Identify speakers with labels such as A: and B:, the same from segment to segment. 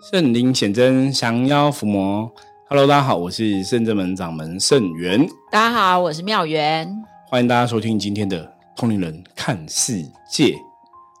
A: 圣灵显真，降妖伏魔。Hello，大家好，我是圣正门掌门圣元。
B: 大家好，我是妙元。
A: 欢迎大家收听今天的通灵人看世界。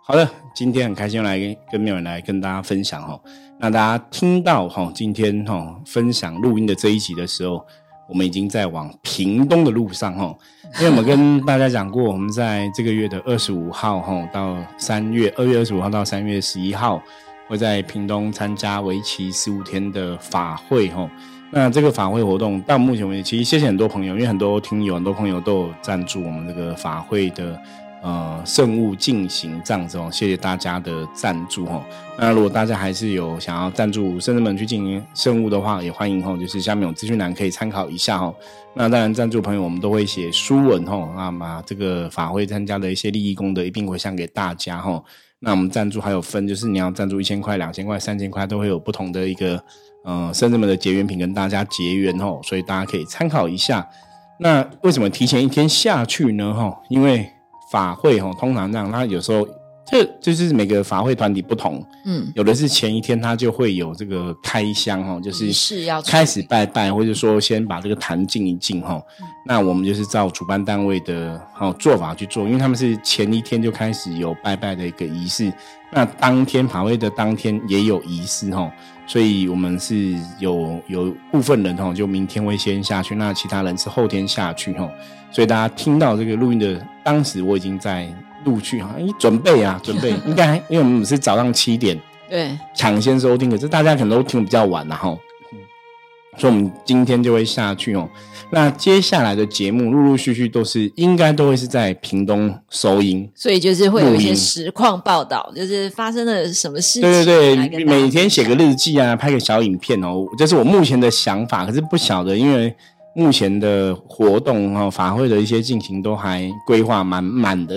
A: 好的，今天很开心来跟跟妙元来跟大家分享哈。那大家听到哈，今天哈分享录音的这一集的时候，我们已经在往屏东的路上哈。因为我们跟大家讲过，我们在这个月的二十五号哈到三月二月二十五号到三月十一号。会在屏东参加为期十五天的法会哈，那这个法会活动到目前为止，其实谢谢很多朋友，因为很多听友、很多朋友都有赞助我们这个法会的呃圣物进行这样子哦，谢谢大家的赞助哈。那如果大家还是有想要赞助圣人们去进行圣物的话，也欢迎哈，就是下面有资讯栏可以参考一下哈。那当然赞助朋友我们都会写书文哈，那么这个法会参加的一些利益功德一并回向给大家哈。那我们赞助还有分，就是你要赞助一千块、两千块、三千块，都会有不同的一个，呃，甚至们的结缘品跟大家结缘哦，所以大家可以参考一下。那为什么提前一天下去呢？哈，因为法会哈，通常这样，他有时候。这就是每个法会团体不同，嗯，有的是前一天他就会有这个开箱哈，就是
B: 是要
A: 开始拜拜，或者说先把这个坛静一静哈。那我们就是照主办单位的好做法去做，因为他们是前一天就开始有拜拜的一个仪式，那当天法会的当天也有仪式哈，所以我们是有有部分人哈，就明天会先下去，那其他人是后天下去哈。所以大家听到这个录音的当时，我已经在。录去哈，你准备啊，准备应该，因为我们是早上七点
B: 对
A: 抢先收听，可是大家可能都听比较晚了哈，所以我们今天就会下去哦。那接下来的节目陆陆续续都是应该都会是在屏东收音，
B: 所以就是会有一些实况报道，就是发生了什么事情。
A: 对对对，每天写个日记啊，拍个小影片哦，这是我目前的想法，可是不晓得因为。目前的活动哈法会的一些进行都还规划满满的，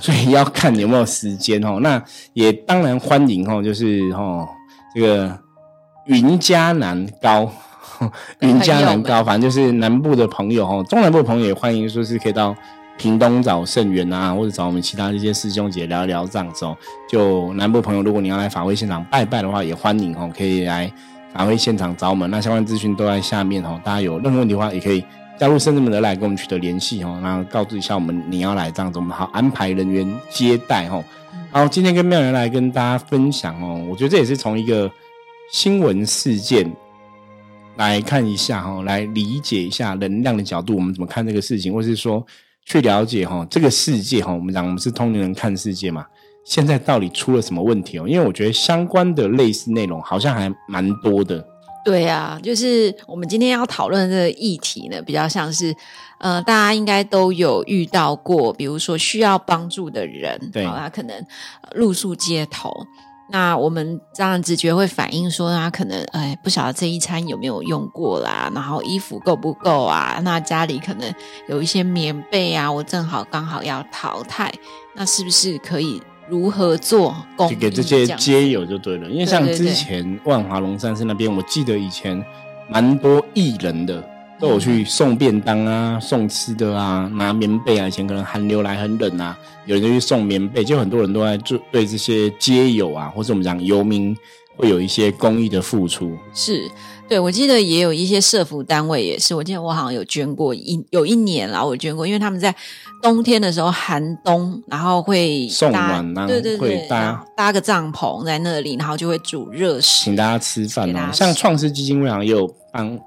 A: 所以要看有没有时间哦。那也当然欢迎哦，就是哈这个云嘉南高，云嘉南高，反正就是南部的朋友哈，中南部朋友也欢迎，说是可以到屏东找圣元啊，或者找我们其他这些师兄姐聊一聊这样子哦。就南部朋友，如果你要来法会现场拜拜的话，也欢迎哦，可以来。法会现场找我们，那相关资讯都在下面哦。大家有任何问题的话，也可以加入圣智门的来跟我们取得联系哦。然后告知一下我们你要来这样子，我们好安排人员接待哦。好，今天跟妙人来跟大家分享哦，我觉得这也是从一个新闻事件来看一下哈，来理解一下能量的角度，我们怎么看这个事情，或是说去了解哈这个世界哈。我们讲我们是通灵人看世界嘛。现在到底出了什么问题哦？因为我觉得相关的类似内容好像还蛮多的。
B: 对呀，就是我们今天要讨论这个议题呢，比较像是，呃，大家应该都有遇到过，比如说需要帮助的人，
A: 对，
B: 他可能露宿街头，那我们当然直觉会反映说，他可能哎不晓得这一餐有没有用过啦，然后衣服够不够啊？那家里可能有一些棉被啊，我正好刚好要淘汰，那是不是可以？如何做？
A: 就给这些街友就对了，因为像之前万华龙山寺那边，我记得以前蛮多艺人的都有去送便当啊、送吃的啊、拿棉被啊。以前可能寒流来很冷啊，有人就去送棉被，就很多人都在做对这些街友啊，或者我们讲游民，会有一些公益的付出。
B: 是。对，我记得也有一些社服单位也是，我记得我好像有捐过一有一年啦，我捐过，因为他们在冬天的时候寒冬，然后会
A: 送暖啊，
B: 对对对，
A: 搭
B: 搭个帐篷在那里，然后就会煮热食，
A: 请大家吃饭啊。像创世基金会好像也有办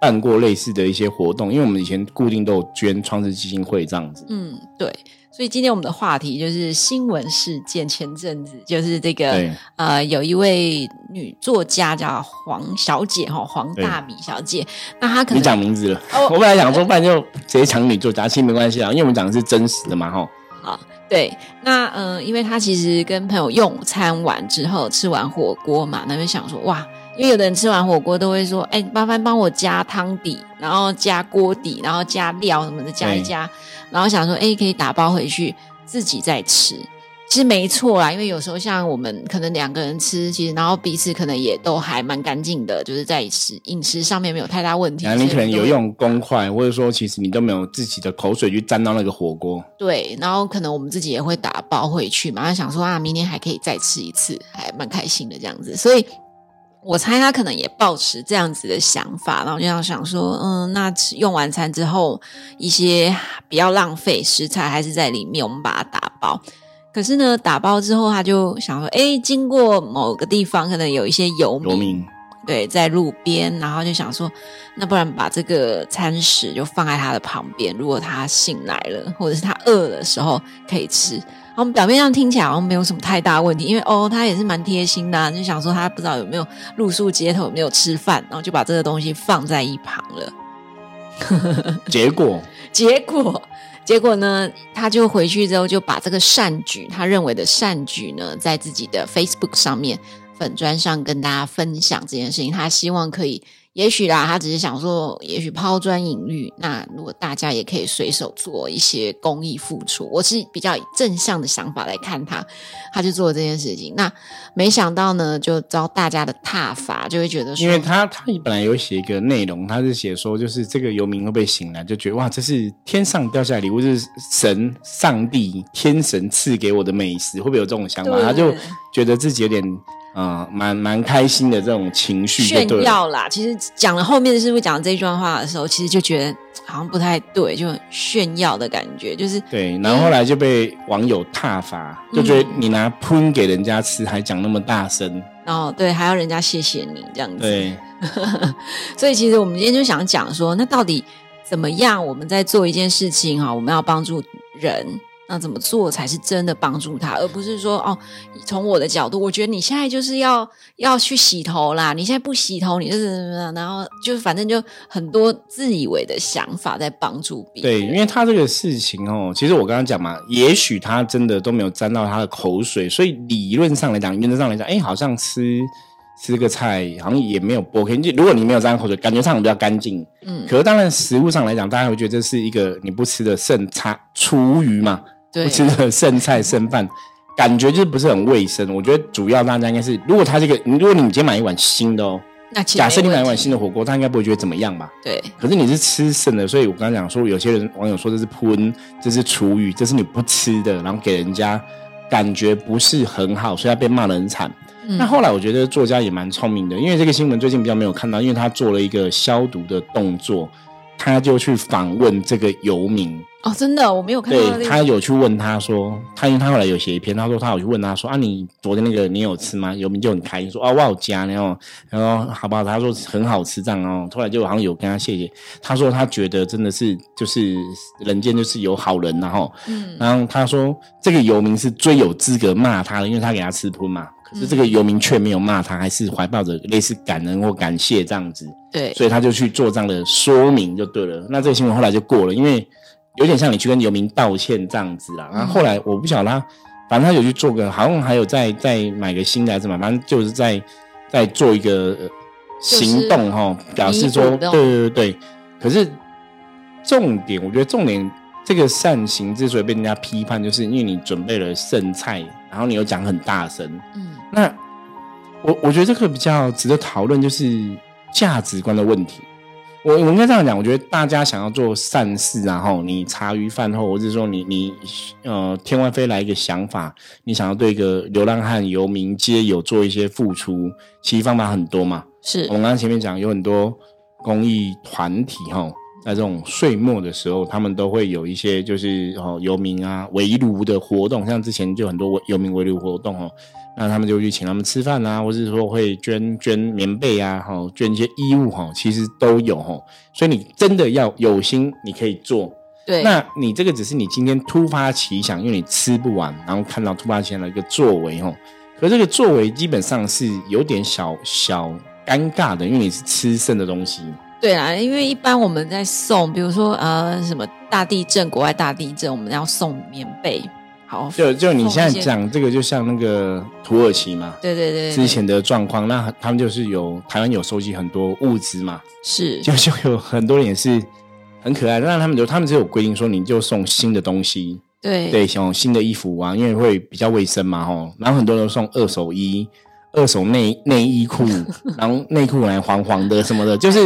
A: 办过类似的一些活动，因为我们以前固定都有捐创世基金会这样子。
B: 嗯，对。所以今天我们的话题就是新闻事件。前阵子就是这个呃，有一位女作家叫黄小姐哈，黄大米小姐。那她可能
A: 你讲名字了，我本来想说，不然就直接抢女作家，其实没关系啊，因为我们讲的是真实的嘛哈。
B: 好，对，那嗯，因为她其实跟朋友用餐完之后，吃完火锅嘛，那就想说哇。因为有的人吃完火锅都会说：“哎，麻烦帮我加汤底，然后加锅底，然后加料什么的，加一加。”然后想说：“哎，可以打包回去自己再吃。”其实没错啦，因为有时候像我们可能两个人吃，其实然后彼此可能也都还蛮干净的，就是在吃饮食上面没有太大问题。
A: 你可能有用公筷，或者说其实你都没有自己的口水去沾到那个火锅。
B: 对，然后可能我们自己也会打包回去嘛，想说啊，明天还可以再吃一次，还蛮开心的这样子，所以。我猜他可能也抱持这样子的想法，然后就想想说，嗯，那用完餐之后，一些比较浪费食材还是在里面，我们把它打包。可是呢，打包之后他就想说，哎，经过某个地方，可能有一些游民，对，在路边，然后就想说，那不然把这个餐食就放在他的旁边，如果他醒来了，或者是他饿的时候可以吃。我们表面上听起来好像没有什么太大问题，因为哦，他也是蛮贴心的，就想说他不知道有没有露宿街头，有没有吃饭，然后就把这个东西放在一旁了。
A: 结果，
B: 结果，结果呢？他就回去之后就把这个善举，他认为的善举呢，在自己的 Facebook 上面粉砖上跟大家分享这件事情，他希望可以。也许啦，他只是想说，也许抛砖引玉。那如果大家也可以随手做一些公益付出，我是比较以正向的想法来看他，他就做了这件事情。那没想到呢，就遭大家的挞伐，就会觉得，
A: 因为他他本来有写一个内容，他是写说，就是这个游民会被醒来，就觉得哇，这是天上掉下来礼物，是神、上帝、天神赐给我的美食，会不会有这种想法？他就觉得自己有点。啊，蛮蛮开心的这种情绪
B: 炫耀啦。其实讲了后面是不是讲这一段话的时候，其实就觉得好像不太对，就很炫耀的感觉，就是
A: 对。然后后来就被网友挞伐，就觉得你拿喷给人家吃，还讲那么大声，
B: 然后对，还要人家谢谢你这样子。
A: 对，
B: 所以其实我们今天就想讲说，那到底怎么样？我们在做一件事情哈，我们要帮助人。那怎么做才是真的帮助他，而不是说哦，从我的角度，我觉得你现在就是要要去洗头啦，你现在不洗头，你就是？然后就是反正就很多自以为的想法在帮助别
A: 人。对，因为他这个事情哦，其实我刚刚讲嘛，也许他真的都没有沾到他的口水，所以理论上来讲，原则上来讲，哎，好像吃吃个菜好像也没有剥开。就如果你没有沾口水，感觉上比较干净。嗯，可是当然食物上来讲，大家会觉得这是一个你不吃的剩菜厨余嘛。不吃的剩菜剩饭，感觉就是不是很卫生。我觉得主要大家应该是，如果他这个，如果你今天买一碗新的哦，
B: 那
A: 假设你买一碗新的火锅，他应该不会觉得怎么样吧？
B: 对。
A: 可是你是吃剩的，所以我刚刚讲说，有些人网友说这是喷，这是厨余，这是你不吃的，然后给人家感觉不是很好，所以他被骂的很惨。那后来我觉得作家也蛮聪明的，因为这个新闻最近比较没有看到，因为他做了一个消毒的动作，他就去访问这个游民。
B: 哦，真的，我没有看到。
A: 对他有去问他说，他因为他后来有写一篇，他说他有去问他说啊，你昨天那个你有吃吗？游民就很开心说啊，我有加，然后然后好不好？他说很好吃这样哦。后来就好像有跟他谢谢，他说他觉得真的是就是人间就是有好人然后，嗯，然后他说这个游民是最有资格骂他的，因为他给他吃喷嘛。可是这个游民却没有骂他，还是怀抱着类似感恩或感谢这样子。
B: 对，
A: 所以他就去做这样的说明就对了。那这个新闻后来就过了，因为。有点像你去跟游民道歉这样子啦，然后后来我不晓得他，反正他有去做个，好像还有再再买个新的还是什么，反正就是在在做一个行动哈，表示说对对对对。可是重点，我觉得重点这个善行之所以被人家批判，就是因为你准备了剩菜，然后你又讲很大声，嗯，那我我觉得这个比较值得讨论，就是价值观的问题。我我应该这样讲，我觉得大家想要做善事，然后你茶余饭后，或者说你你呃天外飞来一个想法，你想要对一个流浪汉、游民街有做一些付出，其实方法很多嘛。
B: 是
A: 我们刚刚前面讲，有很多公益团体哈，在这种岁末的时候，他们都会有一些就是哦游民啊围炉的活动，像之前就很多游民围炉活动哦。那他们就去请他们吃饭啊，或者说会捐捐棉被啊，哈，捐一些衣物哈，其实都有哈。所以你真的要有心，你可以做。
B: 对，
A: 那你这个只是你今天突发奇想，因为你吃不完，然后看到突发奇想的一个作为哈。可这个作为基本上是有点小小尴尬的，因为你是吃剩的东西。
B: 对啊，因为一般我们在送，比如说呃什么大地震，国外大地震，我们要送棉被。
A: 好就就你现在讲这个，就像那个土耳其嘛，
B: 对对对，
A: 之前的状况，那他们就是有台湾有收集很多物资嘛，
B: 是，
A: 就就有很多人也是很可爱，那他们就他们只有规定说，你就送新的东西，
B: 对
A: 对，送新的衣服啊，因为会比较卫生嘛，吼，然后很多人送二手衣。二手内内衣裤，然后内裤来黄黄的什么的，就是，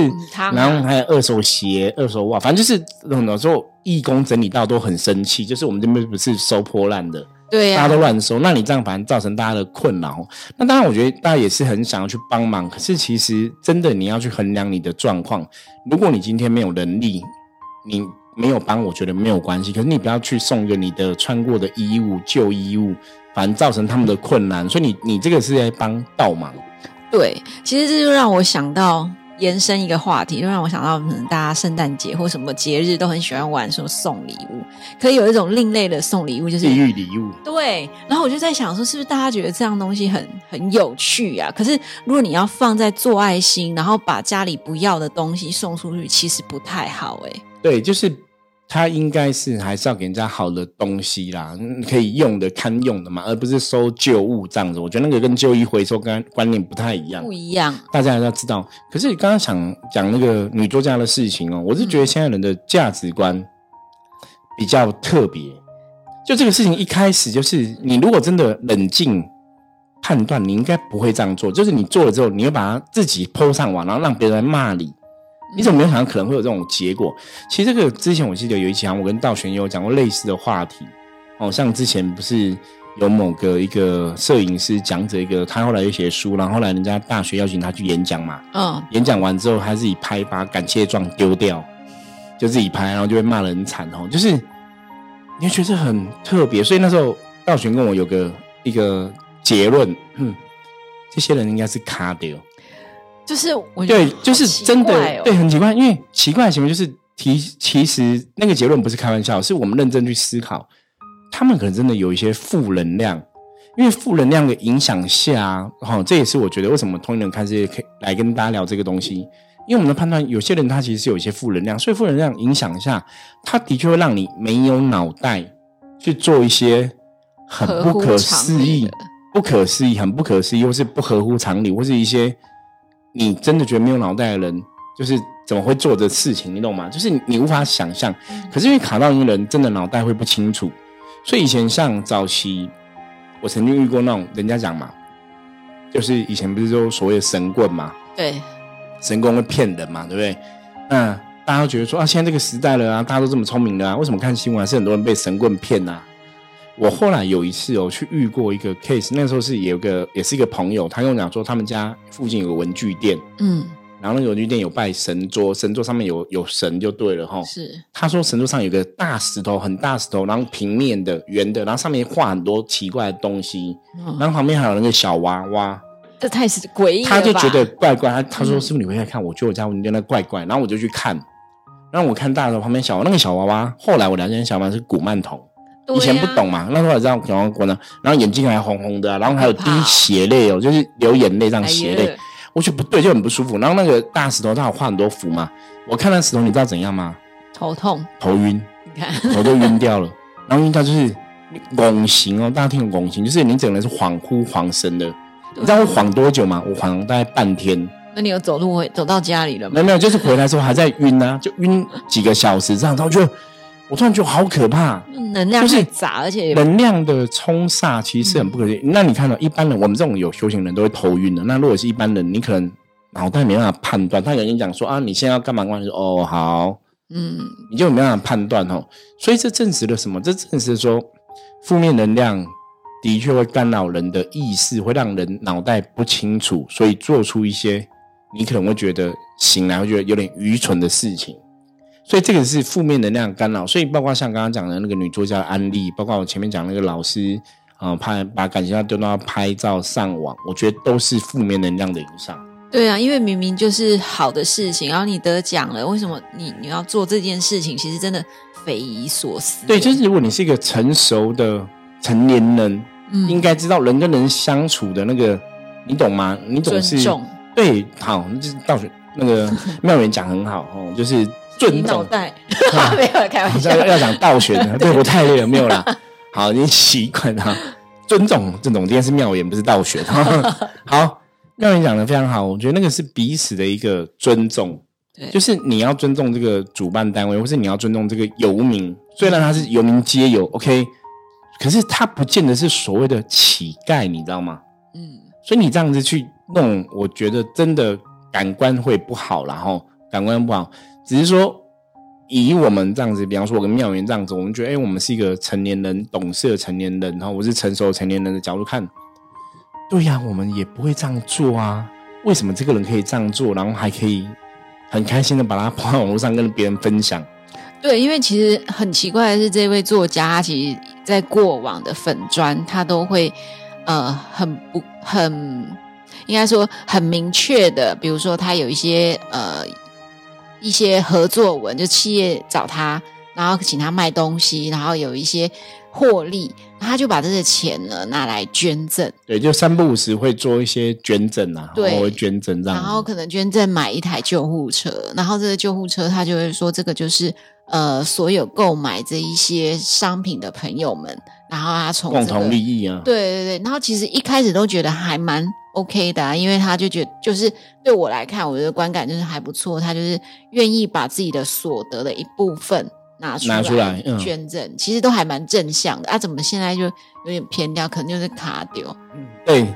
A: 然后还有二手鞋、二手袜，反正就是很多时候义工整理到都很生气，就是我们这边不是收破烂的，
B: 对呀、
A: 大家都乱收，那你这样反而造成大家的困扰。那当然，我觉得大家也是很想要去帮忙，可是其实真的你要去衡量你的状况。如果你今天没有能力，你没有帮，我觉得没有关系。可是你不要去送一个你的穿过的衣物、旧衣物，反正造成他们的困难。所以你你这个是在帮倒忙。
B: 对，其实这就让我想到延伸一个话题，就让我想到可能大家圣诞节或什么节日都很喜欢玩说送礼物，可以有一种另类的送礼物，就是
A: 地狱礼物，
B: 对。然后我就在想说，是不是大家觉得这样东西很很有趣啊？可是如果你要放在做爱心，然后把家里不要的东西送出去，其实不太好哎、
A: 对，就是他应该是还是要给人家好的东西啦，嗯可以用的、堪用的嘛，而不是收旧物这样子。我觉得那个跟旧衣回收观观念不太一样
B: 不。一样。
A: 大家还是要知道。可是你刚刚想讲那个女作家的事情哦，我是觉得现在人的价值观比较特别。就这个事情一开始就是，你如果真的冷静判断，你应该不会这样做。就是你做了之后，你会把它自己抛上网，然后让别人来骂你。你怎么没有想到可能会有这种结果？其实这个之前我记得有一期，我跟道玄也有讲过类似的话题。哦，像之前不是有某个一个摄影师讲者，一个他后来又写书，然后后来人家大学邀请他去演讲嘛，
B: 嗯，
A: 演讲完之后他自己拍，把感谢状丢掉，就自己拍，然后就被骂得很惨哦。就是你会觉得很特别，所以那时候道玄跟我有个一个结论，嗯，这些人应该是卡掉。
B: 就是我觉得
A: 对，就是真的，
B: 哦。
A: 对，很奇怪，因为奇怪的行为就是提，其实那个结论不是开玩笑，是我们认真去思考，他们可能真的有一些负能量，因为负能量的影响下，哈、这也是我觉得为什么同龄人看世界可以来跟大家聊这个东西，因为我们的判断，有些人他其实是有一些负能量，所以负能量影响下，他的确会让你没有脑袋去做一些很不可思议、不可思议、很不可思议，或是不合乎常理，或是一些你真的觉得没有脑袋的人，就是怎么会做的事情，你懂吗？就是你你无法想象。可是因为卡到一个人真的脑袋会不清楚，所以以前像早期，我曾经遇过那种人家讲嘛，就是以前不是说所谓的神棍嘛，
B: 对，
A: 神棍会骗人嘛，对不对？那大家都觉得说啊，现在这个时代了啊，大家都这么聪明了啊，为什么看新闻还是很多人被神棍骗啊？我后来有一次哦，去遇过一个 case，那时候是有个也是一个朋友，他跟我讲说，他们家附近有个文具店，
B: 嗯，
A: 然后那个文具店有拜神桌，神桌上面有有神就对了哈。
B: 是，
A: 他说神桌上有个大石头，很大石头，然后平面的、圆的，然后上面画很多奇怪的东西，
B: 嗯，
A: 然后旁边还有那个小娃娃，
B: 这太是诡异了吧。
A: 他就觉得怪怪，他他说
B: 嗯
A: 师傅你回来看，我觉得我家文具店那怪怪，然后我就去看，然后我看大石头旁边小那个小娃娃，后来我了解小娃娃是古曼童，
B: 对
A: 以前不懂嘛，那时候才知道小娃娃国呢，然后眼睛还红红的啊、然后还有滴血泪哦，就是流眼泪这样
B: 哎
A: 血泪
B: 呀，
A: 我觉得不对，就很不舒服。然后那个大石头，它有画很多符嘛，我看那石头，你知道怎样吗？
B: 头痛，
A: 头晕，
B: 你看，
A: 头都晕掉了。然后晕掉就是拱形哦，大家听懂拱形，就是你整个人是恍惚恍神的。你知道我晃多久吗？我晃大概半天，
B: 那你有走路回走到家里了吗
A: 没？有没有，就是回来之后还在晕啊，就晕几个小时这样，然后就我突然觉得好可怕，
B: 能量
A: 就是
B: 太杂，而且
A: 能量的冲煞其实很不可思议。那你看到、一般人，我们这种有修行人都会头晕的。那如果是一般人，你可能脑袋没办法判断。他有人讲说啊，你现在要干嘛干嘛？说哦好，
B: 嗯，
A: 你就没办法判断哦。所以这证实了什么？这证实说负面能量的确会干扰人的意识，会让人脑袋不清楚，所以做出一些你可能会觉得醒来会觉得有点愚蠢的事情。所以这个是负面能量干扰，所以包括像刚刚讲的那个女作家的案例，包括我前面讲那个老师啊、呃拍把感情要丢到拍照上网，我觉得都是负面能量的影响。
B: 对啊，因为明明就是好的事情，然后你得奖了，为什么你你要做这件事情？其实真的匪夷所思。
A: 对，就是如果你是一个成熟的成年人，
B: 嗯
A: 应该知道人跟人相处的那个，你懂吗？你总是对，好，就是道学那个妙言讲很好哦，就是
B: 你
A: 尊重。
B: 脑袋 没有开玩笑
A: 要，要讲道学的，对我太累了，没有啦。好，你习惯哈，尊重这种，今天是妙言，不是道学。好，妙言讲的非常好，我觉得那个是彼此的一个尊重，
B: 对
A: 就是你要尊重这个主办单位，或是你要尊重这个游民，虽然他是游民皆有，OK，可是他不见得是所谓的乞丐，你知道吗？
B: 嗯，
A: 所以你这样子去弄，我觉得真的感官会不好，然后感官不好，只是说以我们这样子，比方说我跟妙元这样子，我们觉得，哎，我们是一个成年人，懂事的成年人，然后我是成熟的成年人的角度看，对呀，我们也不会这样做啊。为什么这个人可以这样做，然后还可以很开心的把它 放在网络上跟别人分享？
B: 对，因为其实很奇怪的是，这位作家，其实在过往的粉砖，他都会呃很不很应该说很明确的，比如说他有一些呃一些合作文，就企业找他，然后请他卖东西，然后有一些获利，他就把这些钱呢拿来捐赠。
A: 对，就三不五时会做一些捐赠啊，
B: 对，
A: 会捐赠这样，
B: 然后可能捐赠买一台救护车，然后这个救护车他就会说这个就是。呃，所有购买这一些商品的朋友们，然后他从
A: 共同利益啊，
B: 对对对，然后其实一开始都觉得还蛮 OK 的，啊，因为他就觉得就是对我来看，我的观感就是还不错，他就是愿意把自己的所得的一部分拿出来
A: 拿出来
B: 捐赠，其实都还蛮正向的啊。怎么现在就有点偏掉，可能就是卡丢？
A: 嗯，对，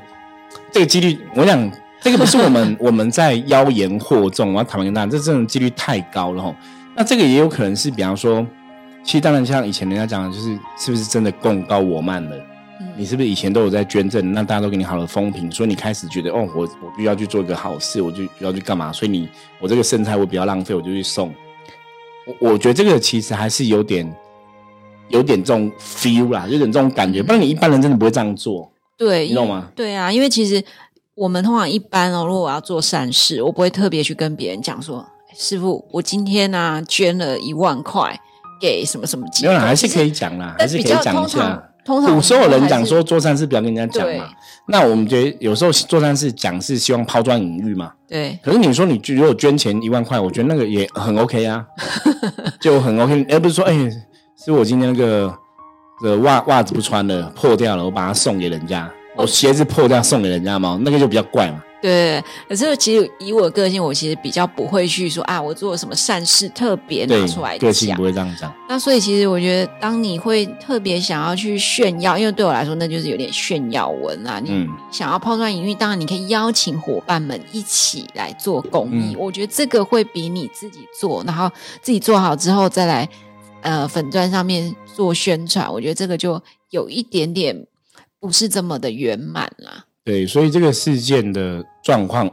A: 这个几率，我想这个不是我们 我们在妖言惑众，我要坦白跟大家，这这种几率太高了哈。那这个也有可能是，比方说，其实当然像以前人家讲的，就是是不是真的供高我慢了？你是不是以前都有在捐赠？那大家都给你好的风评，所以你开始觉得哦，我我必须要去做一个好事，我就要去干嘛？所以你我这个剩菜我比较浪费，我就去送。我我觉得这个其实还是有点有点这种 feel 啦，有点这种感觉，不然你一般人真的不会这样做。
B: 对，
A: 你懂吗？
B: 对啊，因为其实我们通常一般哦，如果我要做善事，我不会特别去跟别人讲说。师傅，我今天呢捐了一万块给什么什么机构，
A: 还是可以讲啦，还是可以讲一下。
B: 通常
A: 古时候人讲说做善事不要跟人家讲嘛。那我们觉得有时候做善事讲是希望抛砖引玉嘛。
B: 对。
A: 可是你说你如果捐钱一万块，我觉得那个也很 OK 啊，就很 OK，而不是说哎，是我今天那个的袜袜子不穿了破掉了，我把它送给人家，我鞋子破掉送给人家嘛，那个就比较怪嘛。
B: 对，可是其实以我个性，我其实比较不会去说啊，我做了什么善事特别拿出来讲。
A: 个性不会这样讲。
B: 那所以其实我觉得，当你会特别想要去炫耀，因为对我来说那就是有点炫耀文啊。你想要抛砖引玉，当然你可以邀请伙伴们一起来做公益。我觉得这个会比你自己做，然后自己做好之后再来呃粉砖上面做宣传，我觉得这个就有一点点不是这么的圆满啦。
A: 对，所以这个事件的状况，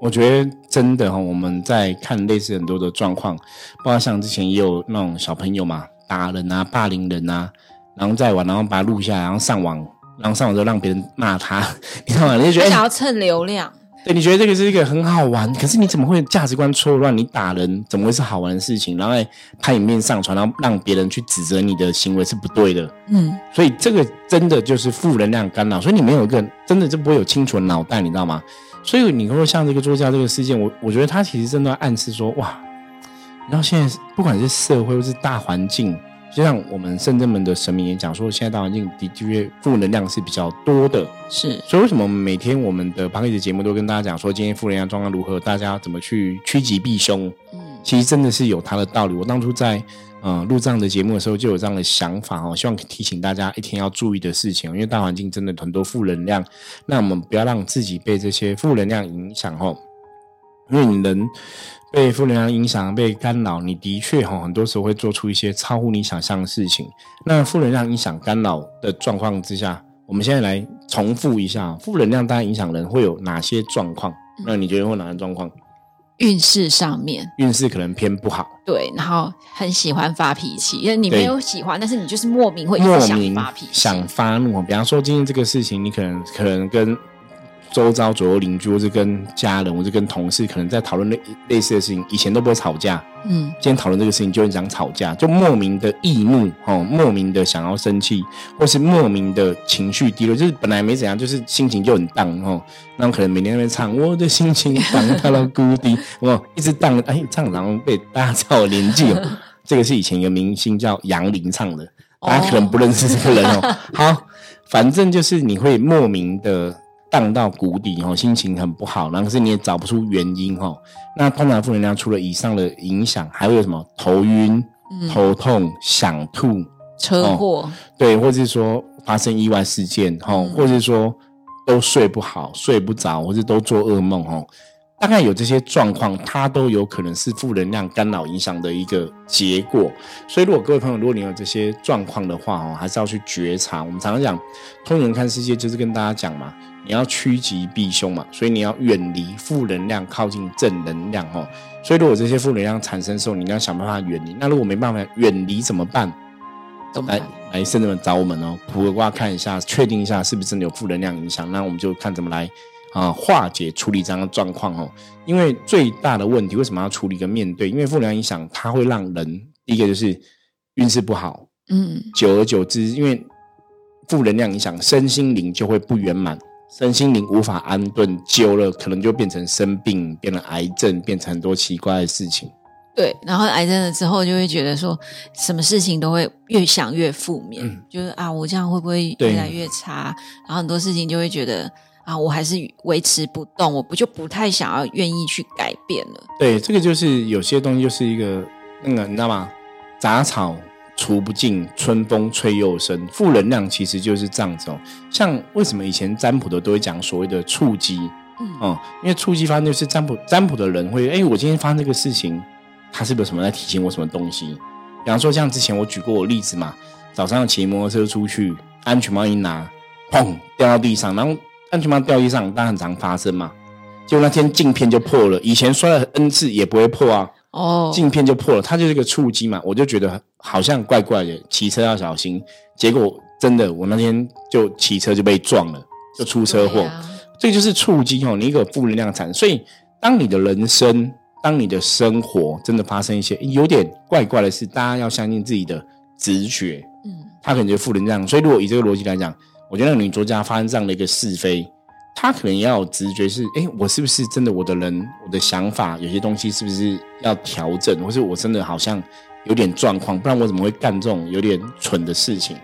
A: 我觉得真的哈，我们在看类似很多的状况，包括像之前也有那种小朋友嘛，打人啊、霸凌人啊，然后再玩，然后把它录下来，然后上网，然后上网之后让别人骂他，你知道吗？你就觉得
B: 想要蹭流量。
A: 对，你觉得这个是一个很好玩，可是你怎么会价值观错乱？你打人怎么会是好玩的事情？然后拍影片上传，然后让别人去指责你的行为是不对的。嗯，所以这个真的就是负能量干扰。所以你没有一个真的就不会有清楚的脑袋，你知道吗？所以你说像这个作家这个事件，我我觉得他其实真的暗示说，哇，然后现在不管是社会或是大环境。就像我们圣正门的神明也讲说，现在大环境的确负能量是比较多的，
B: 是。
A: 所以为什么每天我们的 p 克 a 节目都跟大家讲说，今天负能量状况如何，大家怎么去趋吉避凶？嗯，其实真的是有它的道理。我当初在呃录这样的节目的时候，就有这样的想法哦，希望提醒大家一天要注意的事情，因为大环境真的很多负能量，那我们不要让自己被这些负能量影响哦，因为你能。被负能量影响、被干扰，你的确哈很多时候会做出一些超乎你想象的事情。那负能量影响、干扰的状况之下，我们现在来重复一下，负能量大家影响人会有哪些状况？那你觉得会哪些状况？
B: 运势上面，
A: 运势可能偏不好。
B: 对，然后很喜欢发脾气，因为你没有喜欢，但是你就是莫名会
A: 莫
B: 名发脾气、
A: 想发怒。比方说今天这个事情，你可能可能跟。周遭左右邻居，或是跟家人，或是跟同事，可能在讨论类类似的事情。以前都不会吵架，嗯，今天讨论这个事情就很想吵架，就莫名的易怒，哦，莫名的想要生气，或是莫名的情绪低落，就是本来没怎样，就是心情就很荡，哦，那可能每天在那边唱我的心情荡到了谷底，哦，一直荡，哎，唱然后被大家知道年纪哦，这个是以前一个明星叫杨林唱的，大家可能不认识这个人哦。好，反正就是你会莫名的。荡到谷底哦，心情很不好，然后可是你也找不出原因哦。那通常负能量除了以上的影响，还会有什么？头晕、头痛、想吐、
B: 车祸，
A: 对，或者是说发生意外事件哈，或者是说都睡不好、睡不着，或者都做噩梦哈。大概有这些状况，它都有可能是负能量干扰影响的一个结果。所以，如果各位朋友，如果你有这些状况的话哦，还是要去觉察。我们常常讲，通人看世界就是跟大家讲嘛，你要趋吉避凶嘛，所以你要远离负能量，靠近正能量哦。所以，如果这些负能量产生的时候，你要想办法远离。那如果没办法远离怎么办？来来，圣人们找我们哦，卜个卦看一下，确定一下是不是真的有负能量影响。那我们就看怎么来。啊，化解处理这样的状况哦，因为最大的问题为什么要处理跟面对？因为负能量影响，它会让人第一个就是运势不好，嗯，久而久之，因为负能量影响，身心灵就会不圆满，身心灵无法安顿，久了可能就变成生病，变成癌症，变成很多奇怪的事情。
B: 对，然后癌症了之后，就会觉得说，什么事情都会越想越负面，就是啊，我这样会不会越来越差？然后很多事情就会觉得。啊，我还是维持不动，我不就不太想要愿意去改变了。
A: 对，这个就是有些东西就是一个那个，你知道吗？杂草除不尽，春风吹又生。负能量其实就是这样子哦。像为什么以前占卜的都会讲所谓的触机？嗯，因为触机发生就是占卜占卜的人会，哎，我今天发生这个事情，他是不是什么在提醒我什么东西？比方说像之前我举过我例子嘛，早上骑摩托车出去，安全帽一拿，砰掉到地上，然后。安全帽掉地上，但很常发生嘛。结果那天镜片就破了，以前摔了 N 次也不会破啊。哦，镜片就破了，它就是个触机嘛。我就觉得好像怪怪的，骑车要小心。结果真的，我那天就骑车就被撞了，就出车祸。这就是触机哦，你一个负能量产。所以，当你的人生，当你的生活真的发生一些有点怪怪的事，大家要相信自己的直觉。嗯，他可能就负能量。所以，如果以这个逻辑来讲。我觉得女作家发生这样的一个是非，她可能要有直觉，是哎，我是不是真的我的人，我的想法有些东西是不是要调整，或是我真的好像有点状况，不然我怎么会干这种有点蠢的事情？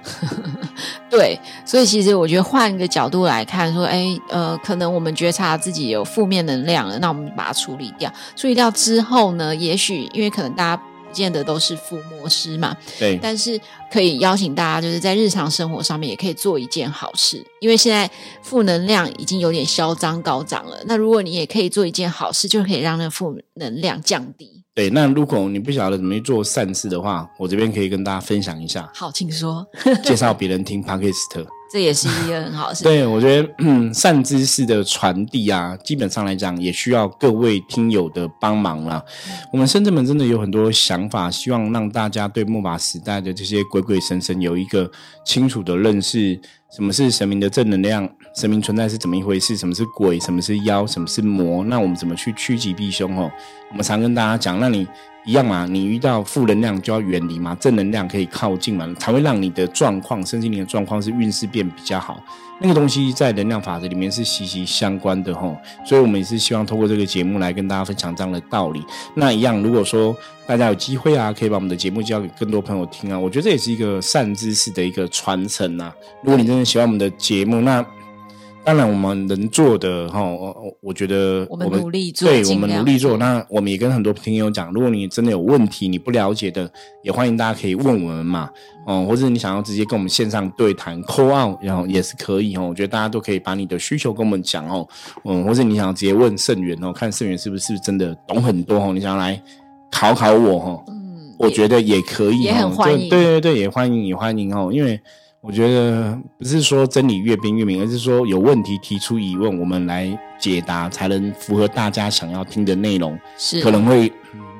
B: 对，所以其实我觉得换一个角度来看，说，哎，呃，可能我们觉察自己有负面能量了，那我们把它处理掉，处理掉之后呢，也许因为可能大家。见的都是附魔师嘛，
A: 对，
B: 但是可以邀请大家，就是在日常生活上面也可以做一件好事，因为现在负能量已经有点嚣张高涨了。那如果你也可以做一件好事，就可以让那个负能量降低。
A: 对，那如果你不晓得怎么去做善事的话，我这边可以跟大家分享一下。
B: 好，请说。
A: 介绍别人听 Podcast。
B: 这也是一个很好事。
A: 对，我觉得善知识的传递啊，基本上来讲也需要各位听友的帮忙啦。我们深圳们真的有很多想法，希望让大家对木马时代的这些鬼鬼神神有一个清楚的认识。什么是神明的正能量？神明存在是怎么一回事？什么是鬼？什么是妖？什么是魔？那我们怎么去趋吉避凶？哦，我们常跟大家讲，那你。一样嘛，你遇到负能量就要远离嘛，正能量可以靠近嘛，才会让你的状况、身心灵的状况是运势变比较好。那个东西在能量法则里面是息息相关的吼，所以我们也是希望透过这个节目来跟大家分享这样的道理。那一样，如果说大家有机会啊，可以把我们的节目交给更多朋友听啊，我觉得这也是一个善知识的一个传承啊。如果你真的喜欢我们的节目，那当然，我们能做的哈，我我觉得
B: 我们努力做，
A: 对我们努力做。那我们也跟很多朋友讲，如果你真的有问题，你不了解的，也欢迎大家可以问我们嘛，哦，或者你想要直接跟我们线上对谈，call out，然后也是可以哦。我觉得大家都可以把你的需求跟我们讲哦，嗯，或者你想直接问盛源哦，看盛源是不是真的懂很多哦，你想要来考考我哈，嗯，我觉得也可以，
B: 也很欢迎，
A: 对对对，也欢迎也欢迎哦，因为。我觉得不是说真理越辩越明，而是说有问题提出疑问，我们来解答，才能符合大家想要听的内容，
B: 是
A: 可能会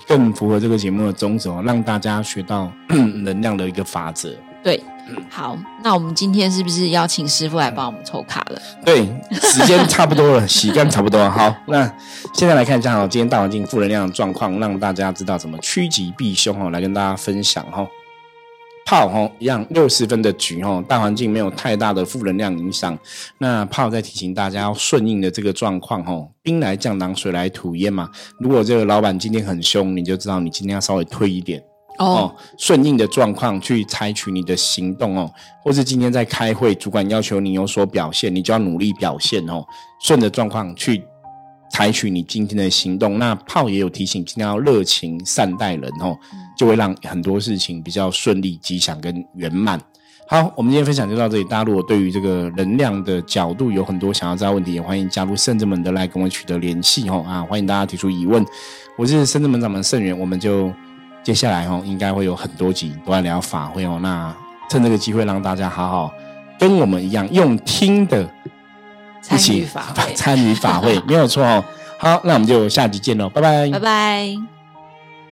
A: 更符合这个节目的宗旨哦，让大家学到 能量的一个法则。
B: 对，好，那我们今天是不是邀请师傅来帮我们抽卡了？
A: 对，时间差不多了，洗干差不多。好，那现在来看一下哦，今天大环境负能量的状况，让大家知道怎么趋吉避凶哦，来跟大家分享哈。炮吼一样六十分的局吼，大环境没有太大的负能量影响。那炮在提醒大家要顺应的这个状况吼，兵来将挡，水来土掩嘛。如果这个老板今天很凶，你就知道你今天要稍微退一点哦。顺应的状况去采取你的行动哦，或是今天在开会，主管要求你有所表现，你就要努力表现哦。顺着状况去。采取你今天的行动，那炮也有提醒，今天要热情善待人哦，就会让很多事情比较顺利、吉祥跟圆满。好，我们今天分享就到这里。大家如果对于这个能量的角度有很多想要知道问题，也欢迎加入圣智门的来跟我取得联系哦啊！欢迎大家提出疑问，我是圣智门掌门圣元，我们就接下来哦应该会有很多集都在聊法会哦。那趁这个机会让大家好好跟我们一样用听的
B: 参与法会，
A: 参与法会没有错哦。好，那我们就下集见喽，拜拜，
B: 拜拜。